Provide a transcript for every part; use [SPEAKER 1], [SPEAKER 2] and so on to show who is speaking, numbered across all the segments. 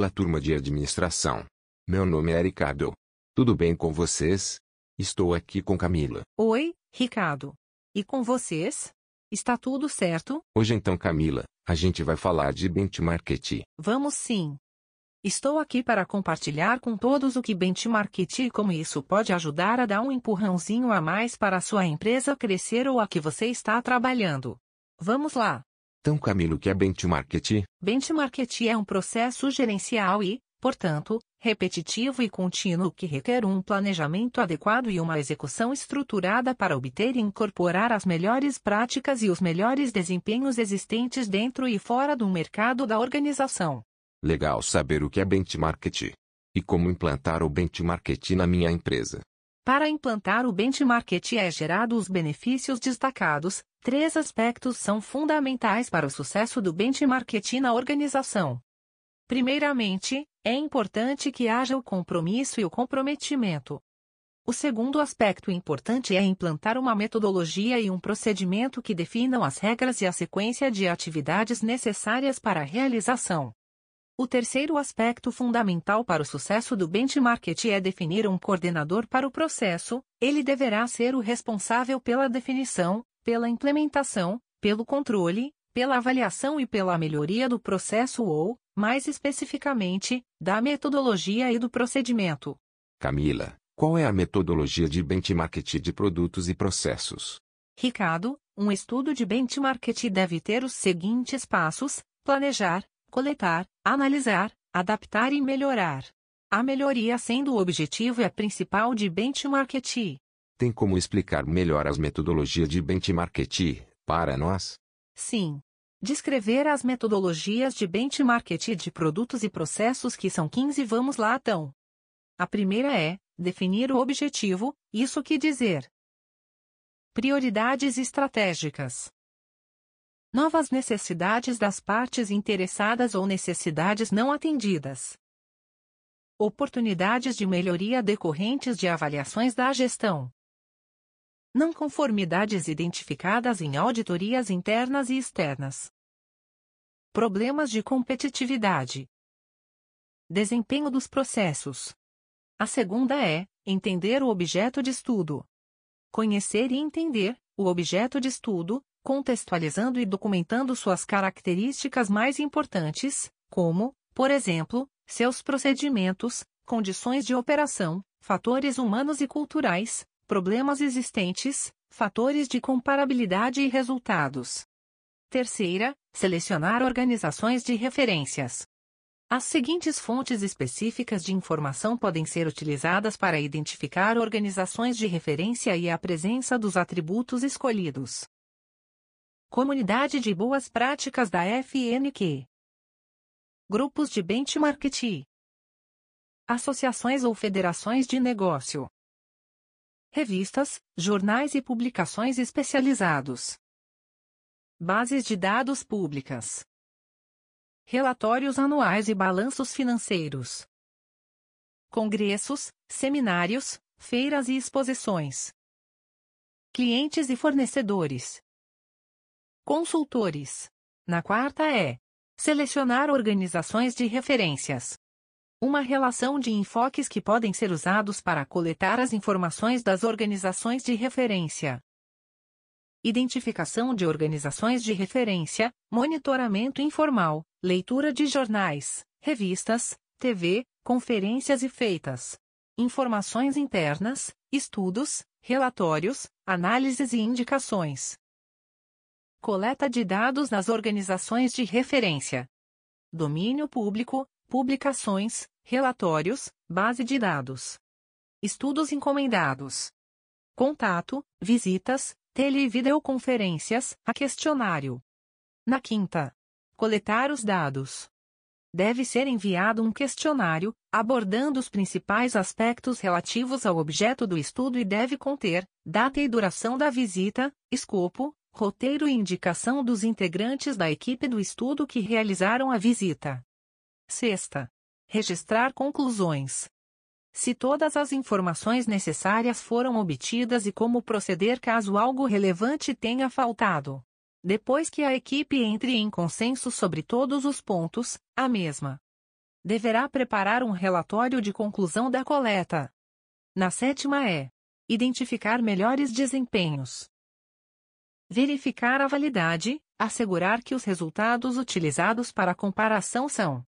[SPEAKER 1] Olá turma de administração. Meu nome é Ricardo. Tudo bem com vocês? Estou aqui com Camila.
[SPEAKER 2] Oi, Ricardo. E com vocês? Está tudo certo?
[SPEAKER 1] Hoje então Camila, a gente vai falar de benchmarking.
[SPEAKER 2] Vamos sim. Estou aqui para compartilhar com todos o que benchmarking e como isso pode ajudar a dar um empurrãozinho a mais para a sua empresa crescer ou a que você está trabalhando. Vamos lá.
[SPEAKER 1] Então Camilo, o que é benchmarking?
[SPEAKER 2] Benchmarking é um processo gerencial e, portanto, repetitivo e contínuo que requer um planejamento adequado e uma execução estruturada para obter e incorporar as melhores práticas e os melhores desempenhos existentes dentro e fora do mercado da organização.
[SPEAKER 1] Legal saber o que é benchmarking. E como implantar o benchmarking na minha empresa.
[SPEAKER 2] Para implantar o benchmarking é gerado os benefícios destacados, três aspectos são fundamentais para o sucesso do benchmarking na organização. Primeiramente, é importante que haja o compromisso e o comprometimento. O segundo aspecto importante é implantar uma metodologia e um procedimento que definam as regras e a sequência de atividades necessárias para a realização. O terceiro aspecto fundamental para o sucesso do benchmarking é definir um coordenador para o processo, ele deverá ser o responsável pela definição, pela implementação, pelo controle, pela avaliação e pela melhoria do processo ou, mais especificamente, da metodologia e do procedimento.
[SPEAKER 1] Camila, qual é a metodologia de benchmarking de produtos e processos?
[SPEAKER 2] Ricardo, um estudo de benchmarking deve ter os seguintes passos: planejar, coletar, analisar, adaptar e melhorar. A melhoria sendo o objetivo e a principal de benchmarking.
[SPEAKER 1] Tem como explicar melhor as metodologias de benchmarking para nós?
[SPEAKER 2] Sim. Descrever as metodologias de benchmarking de produtos e processos que são 15 vamos lá então. A primeira é definir o objetivo, isso que dizer. Prioridades estratégicas novas necessidades das partes interessadas ou necessidades não atendidas. Oportunidades de melhoria decorrentes de avaliações da gestão. Não conformidades identificadas em auditorias internas e externas. Problemas de competitividade. Desempenho dos processos. A segunda é entender o objeto de estudo. Conhecer e entender o objeto de estudo, contextualizando e documentando suas características mais importantes, como, por exemplo, seus procedimentos, condições de operação, fatores humanos e culturais, problemas existentes, fatores de comparabilidade e resultados. Terceira, selecionar organizações de referências. As seguintes fontes específicas de informação podem ser utilizadas para identificar organizações de referência e a presença dos atributos escolhidos. Comunidade de Boas Práticas da FNQ. Grupos de benchmarking. Associações ou federações de negócio. Revistas, jornais e publicações especializados. Bases de dados públicas. Relatórios anuais e balanços financeiros. Congressos, seminários, feiras e exposições. Clientes e fornecedores. Consultores. Na quarta é selecionar organizações de referências. Uma relação de enfoques que podem ser usados para coletar as informações das organizações de referência. Identificação de organizações de referência, monitoramento informal, leitura de jornais, revistas, TV, conferências e feitas. Informações internas, estudos, relatórios, análises e indicações. Coleta de dados nas organizações de referência. Domínio público, publicações, relatórios, base de dados. Estudos encomendados. Contato, visitas, tele e videoconferências, a questionário. Na quinta. Coletar os dados. Deve ser enviado um questionário, abordando os principais aspectos relativos ao objeto do estudo e deve conter data e duração da visita, escopo, roteiro e indicação dos integrantes da equipe do estudo que realizaram a visita. Sexta. Registrar conclusões. Se todas as informações necessárias foram obtidas e como proceder caso algo relevante tenha faltado. Depois que a equipe entre em consenso sobre todos os pontos, a mesma deverá preparar um relatório de conclusão da coleta. Na sétima é identificar melhores desempenhos. Verificar a validade, assegurar que os resultados utilizados para comparação são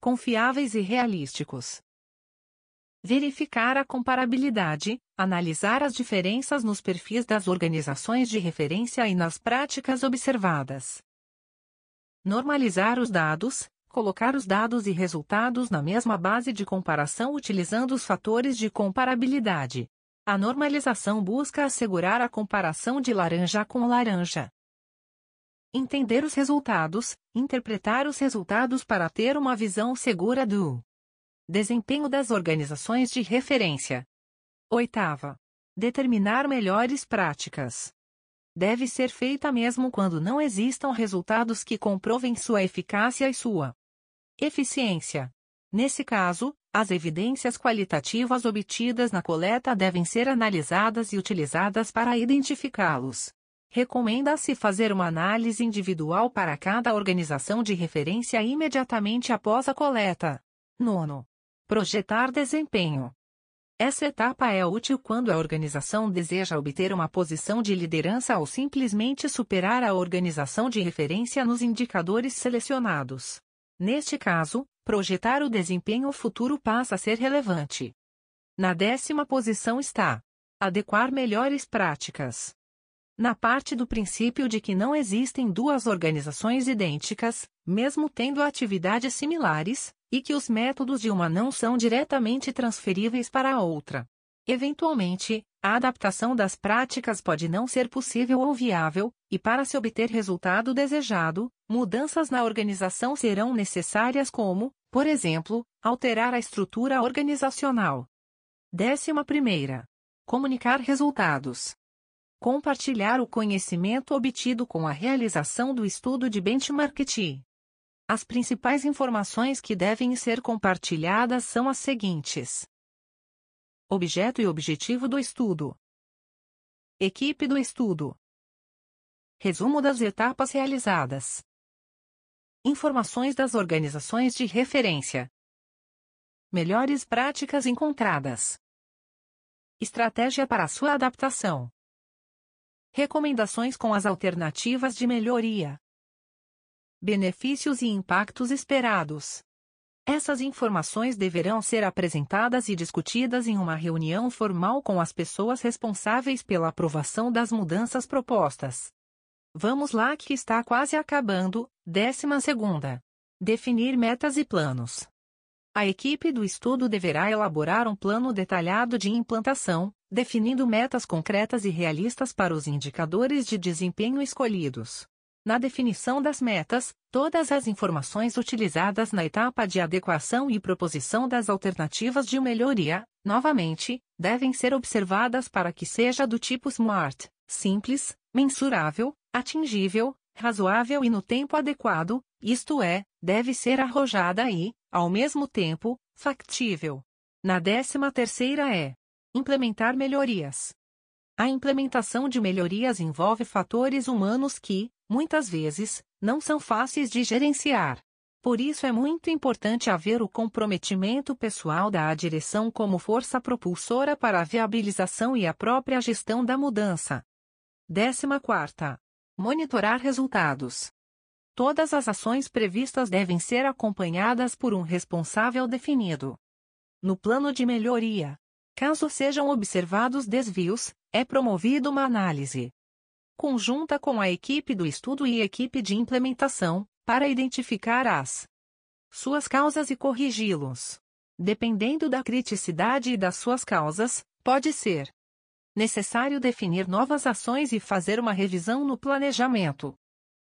[SPEAKER 2] confiáveis e realísticos. Verificar a comparabilidade, analisar as diferenças nos perfis das organizações de referência e nas práticas observadas. Normalizar os dados, colocar os dados e resultados na mesma base de comparação utilizando os fatores de comparabilidade. A normalização busca assegurar a comparação de laranja com laranja. Entender os resultados, interpretar os resultados para ter uma visão segura do desempenho das organizações de referência. Oitava. Determinar melhores práticas. Deve ser feita mesmo quando não existam resultados que comprovem sua eficácia e sua eficiência. Nesse caso, as evidências qualitativas obtidas na coleta devem ser analisadas e utilizadas para identificá-los. Recomenda-se fazer uma análise individual para cada organização de referência imediatamente após a coleta. Nono. Projetar desempenho. Essa etapa é útil quando a organização deseja obter uma posição de liderança ou simplesmente superar a organização de referência nos indicadores selecionados. Neste caso, projetar o desempenho futuro passa a ser relevante. Na décima posição está adequar melhores práticas. Na parte do princípio de que não existem duas organizações idênticas, mesmo tendo atividades similares, e que os métodos de uma não são diretamente transferíveis para a outra. Eventualmente, a adaptação das práticas pode não ser possível ou viável, e para se obter resultado desejado, mudanças na organização serão necessárias como, por exemplo, alterar a estrutura organizacional. Décima primeira. Comunicar resultados. Compartilhar o conhecimento obtido com a realização do estudo de benchmarking. As principais informações que devem ser compartilhadas são as seguintes: Objeto e objetivo do estudo. Equipe do estudo. Resumo das etapas realizadas. Informações das organizações de referência. Melhores práticas encontradas. Estratégia para sua adaptação. Recomendações com as alternativas de melhoria. Benefícios e impactos esperados. Essas informações deverão ser apresentadas e discutidas em uma reunião formal com as pessoas responsáveis pela aprovação das mudanças propostas. Vamos lá que está quase acabando. Décima segunda. Definir metas e planos. A equipe do estudo deverá elaborar um plano detalhado de implantação, definindo metas concretas e realistas para os indicadores de desempenho escolhidos. Na definição das metas, todas as informações utilizadas na etapa de adequação e proposição das alternativas de melhoria, novamente, devem ser observadas para que seja do tipo SMART, simples, mensurável, atingível, razoável e no tempo adequado, isto é, deve ser arrojada e, ao mesmo tempo, factível. Na décima terceira é implementar melhorias. A implementação de melhorias envolve fatores humanos que, muitas vezes, não são fáceis de gerenciar. Por isso é muito importante haver o comprometimento pessoal da direção como força propulsora para a viabilização e a própria gestão da mudança. 14. Monitorar resultados. Todas as ações previstas devem ser acompanhadas por um responsável definido. No plano de melhoria, caso sejam observados desvios, é promovida uma análise conjunta com a equipe do estudo e equipe de implementação, para identificar as suas causas e corrigi-los. Dependendo da criticidade e das suas causas, pode ser necessário definir novas ações e fazer uma revisão no planejamento.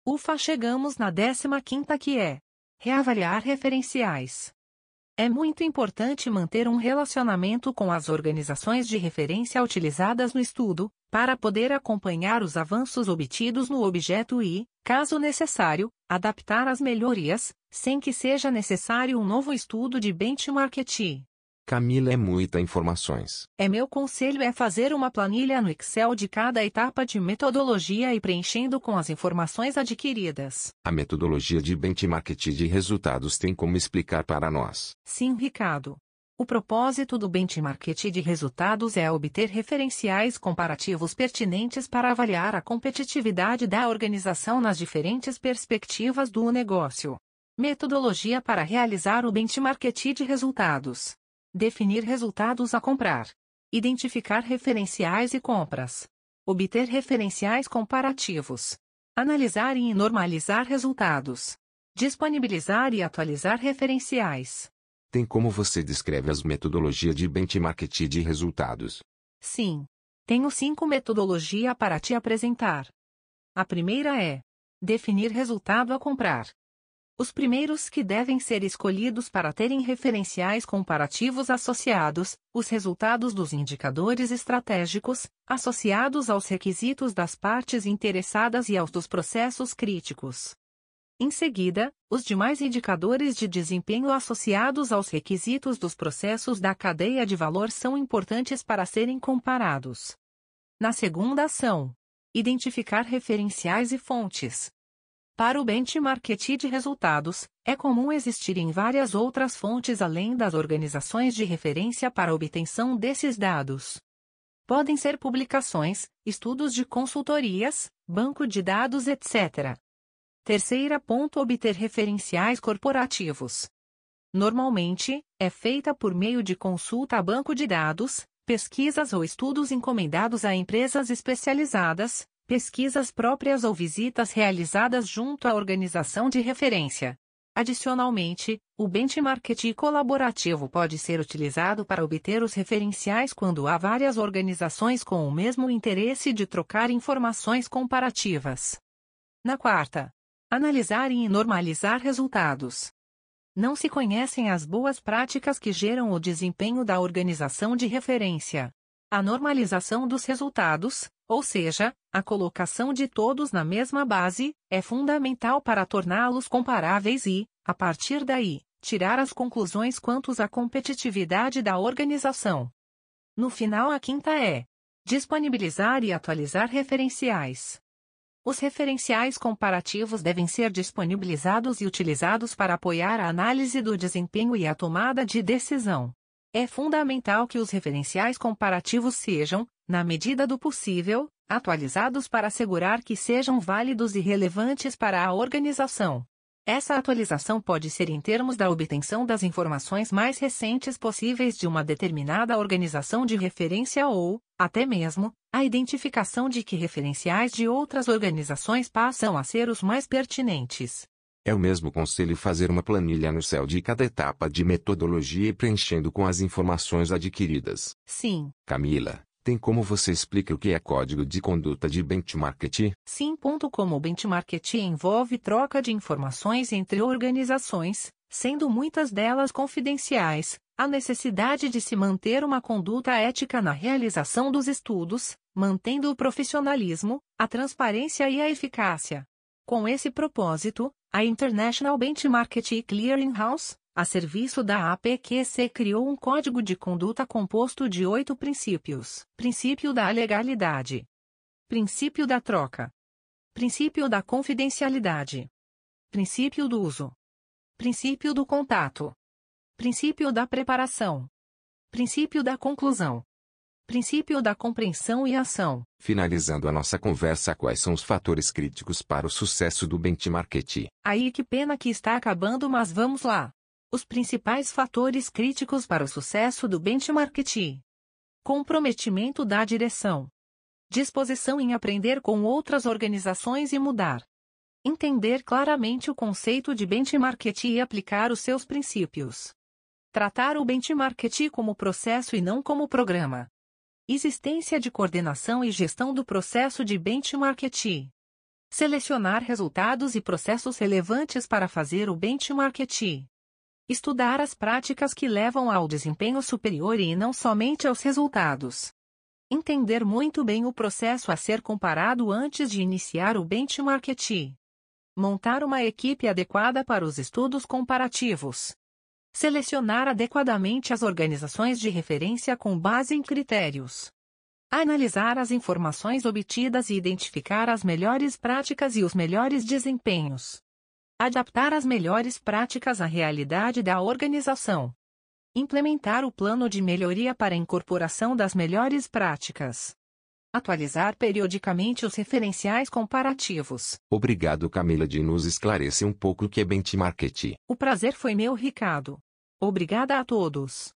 [SPEAKER 2] Ufa, chegamos na 15 que é reavaliar referenciais. É muito importante manter um relacionamento com as organizações de referência utilizadas no estudo, para poder acompanhar os avanços obtidos no objeto e, caso necessário, adaptar as melhorias, sem que seja necessário um novo estudo de benchmarking.
[SPEAKER 1] Camila é muita informações.
[SPEAKER 2] É meu conselho é fazer uma planilha no Excel de cada etapa de metodologia e preenchendo com as informações adquiridas.
[SPEAKER 1] A metodologia de benchmark de resultados tem como explicar para nós.
[SPEAKER 2] Sim, Ricardo. O propósito do benchmark de resultados é obter referenciais comparativos pertinentes para avaliar a competitividade da organização nas diferentes perspectivas do negócio. Metodologia para realizar o benchmark de resultados. Definir resultados a comprar. Identificar referenciais e compras. Obter referenciais comparativos. Analisar e normalizar resultados. Disponibilizar e atualizar referenciais.
[SPEAKER 1] Tem como você descreve as metodologias de benchmark de resultados?
[SPEAKER 2] Sim. Tenho cinco metodologias para te apresentar. A primeira é definir resultado a comprar. Os primeiros que devem ser escolhidos para terem referenciais comparativos associados, os resultados dos indicadores estratégicos, associados aos requisitos das partes interessadas e aos dos processos críticos. Em seguida, os demais indicadores de desempenho associados aos requisitos dos processos da cadeia de valor são importantes para serem comparados. Na segunda ação, identificar referenciais e fontes. Para o benchmark de resultados, é comum existirem várias outras fontes além das organizações de referência para a obtenção desses dados. Podem ser publicações, estudos de consultorias, banco de dados, etc. Terceira ponto obter referenciais corporativos. Normalmente, é feita por meio de consulta a banco de dados, pesquisas ou estudos encomendados a empresas especializadas, pesquisas próprias ou visitas realizadas junto à organização de referência. Adicionalmente, o benchmark colaborativo pode ser utilizado para obter os referenciais quando há várias organizações com o mesmo interesse de trocar informações comparativas. Na quarta, analisar e normalizar resultados. Não se conhecem as boas práticas que geram o desempenho da organização de referência. A normalização dos resultados, ou seja, a colocação de todos na mesma base, é fundamental para torná-los comparáveis e, a partir daí, tirar as conclusões quanto à competitividade da organização. No final, a quinta é disponibilizar e atualizar referenciais. Os referenciais comparativos devem ser disponibilizados e utilizados para apoiar a análise do desempenho e a tomada de decisão. É fundamental que os referenciais comparativos sejam, na medida do possível, atualizados para assegurar que sejam válidos e relevantes para a organização. Essa atualização pode ser em termos da obtenção das informações mais recentes possíveis de uma determinada organização de referência ou, até mesmo, a identificação de que referenciais de outras organizações passam a ser os mais pertinentes.
[SPEAKER 1] É o mesmo conselho fazer uma planilha no céu de cada etapa de metodologia e preenchendo com as informações adquiridas.
[SPEAKER 2] Sim.
[SPEAKER 1] Camila, tem como você explica o que é código de conduta de benchmarking?
[SPEAKER 2] Sim. Como o benchmarking envolve troca de informações entre organizações, sendo muitas delas confidenciais, a necessidade de se manter uma conduta ética na realização dos estudos, mantendo o profissionalismo, a transparência e a eficácia. Com esse propósito, a International Benchmarking Clearing House, a serviço da APQC criou um código de conduta composto de oito princípios: princípio da legalidade, princípio da troca, princípio da confidencialidade, princípio do uso, princípio do contato, princípio da preparação, princípio da conclusão, Princípio da compreensão e ação.
[SPEAKER 1] Finalizando a nossa conversa, quais são os fatores críticos para o sucesso do benchmarking?
[SPEAKER 2] Aí que pena que está acabando, mas vamos lá. Os principais fatores críticos para o sucesso do benchmarking: comprometimento da direção, disposição em aprender com outras organizações e mudar, entender claramente o conceito de benchmarking e aplicar os seus princípios, tratar o benchmarking como processo e não como programa, existência de coordenação e gestão do processo de benchmarking. Selecionar resultados e processos relevantes para fazer o benchmarking. Estudar as práticas que levam ao desempenho superior e não somente aos resultados. Entender muito bem o processo a ser comparado antes de iniciar o benchmarking. Montar uma equipe adequada para os estudos comparativos. Selecionar adequadamente as organizações de referência com base em critérios. Analisar as informações obtidas e identificar as melhores práticas e os melhores desempenhos. Adaptar as melhores práticas à realidade da organização. Implementar o plano de melhoria para a incorporação das melhores práticas. Atualizar periodicamente os referenciais comparativos.
[SPEAKER 1] Obrigado Camila de nos esclarecer um pouco o que é benchmarking.
[SPEAKER 2] O prazer foi meu Ricardo. Obrigada a todos.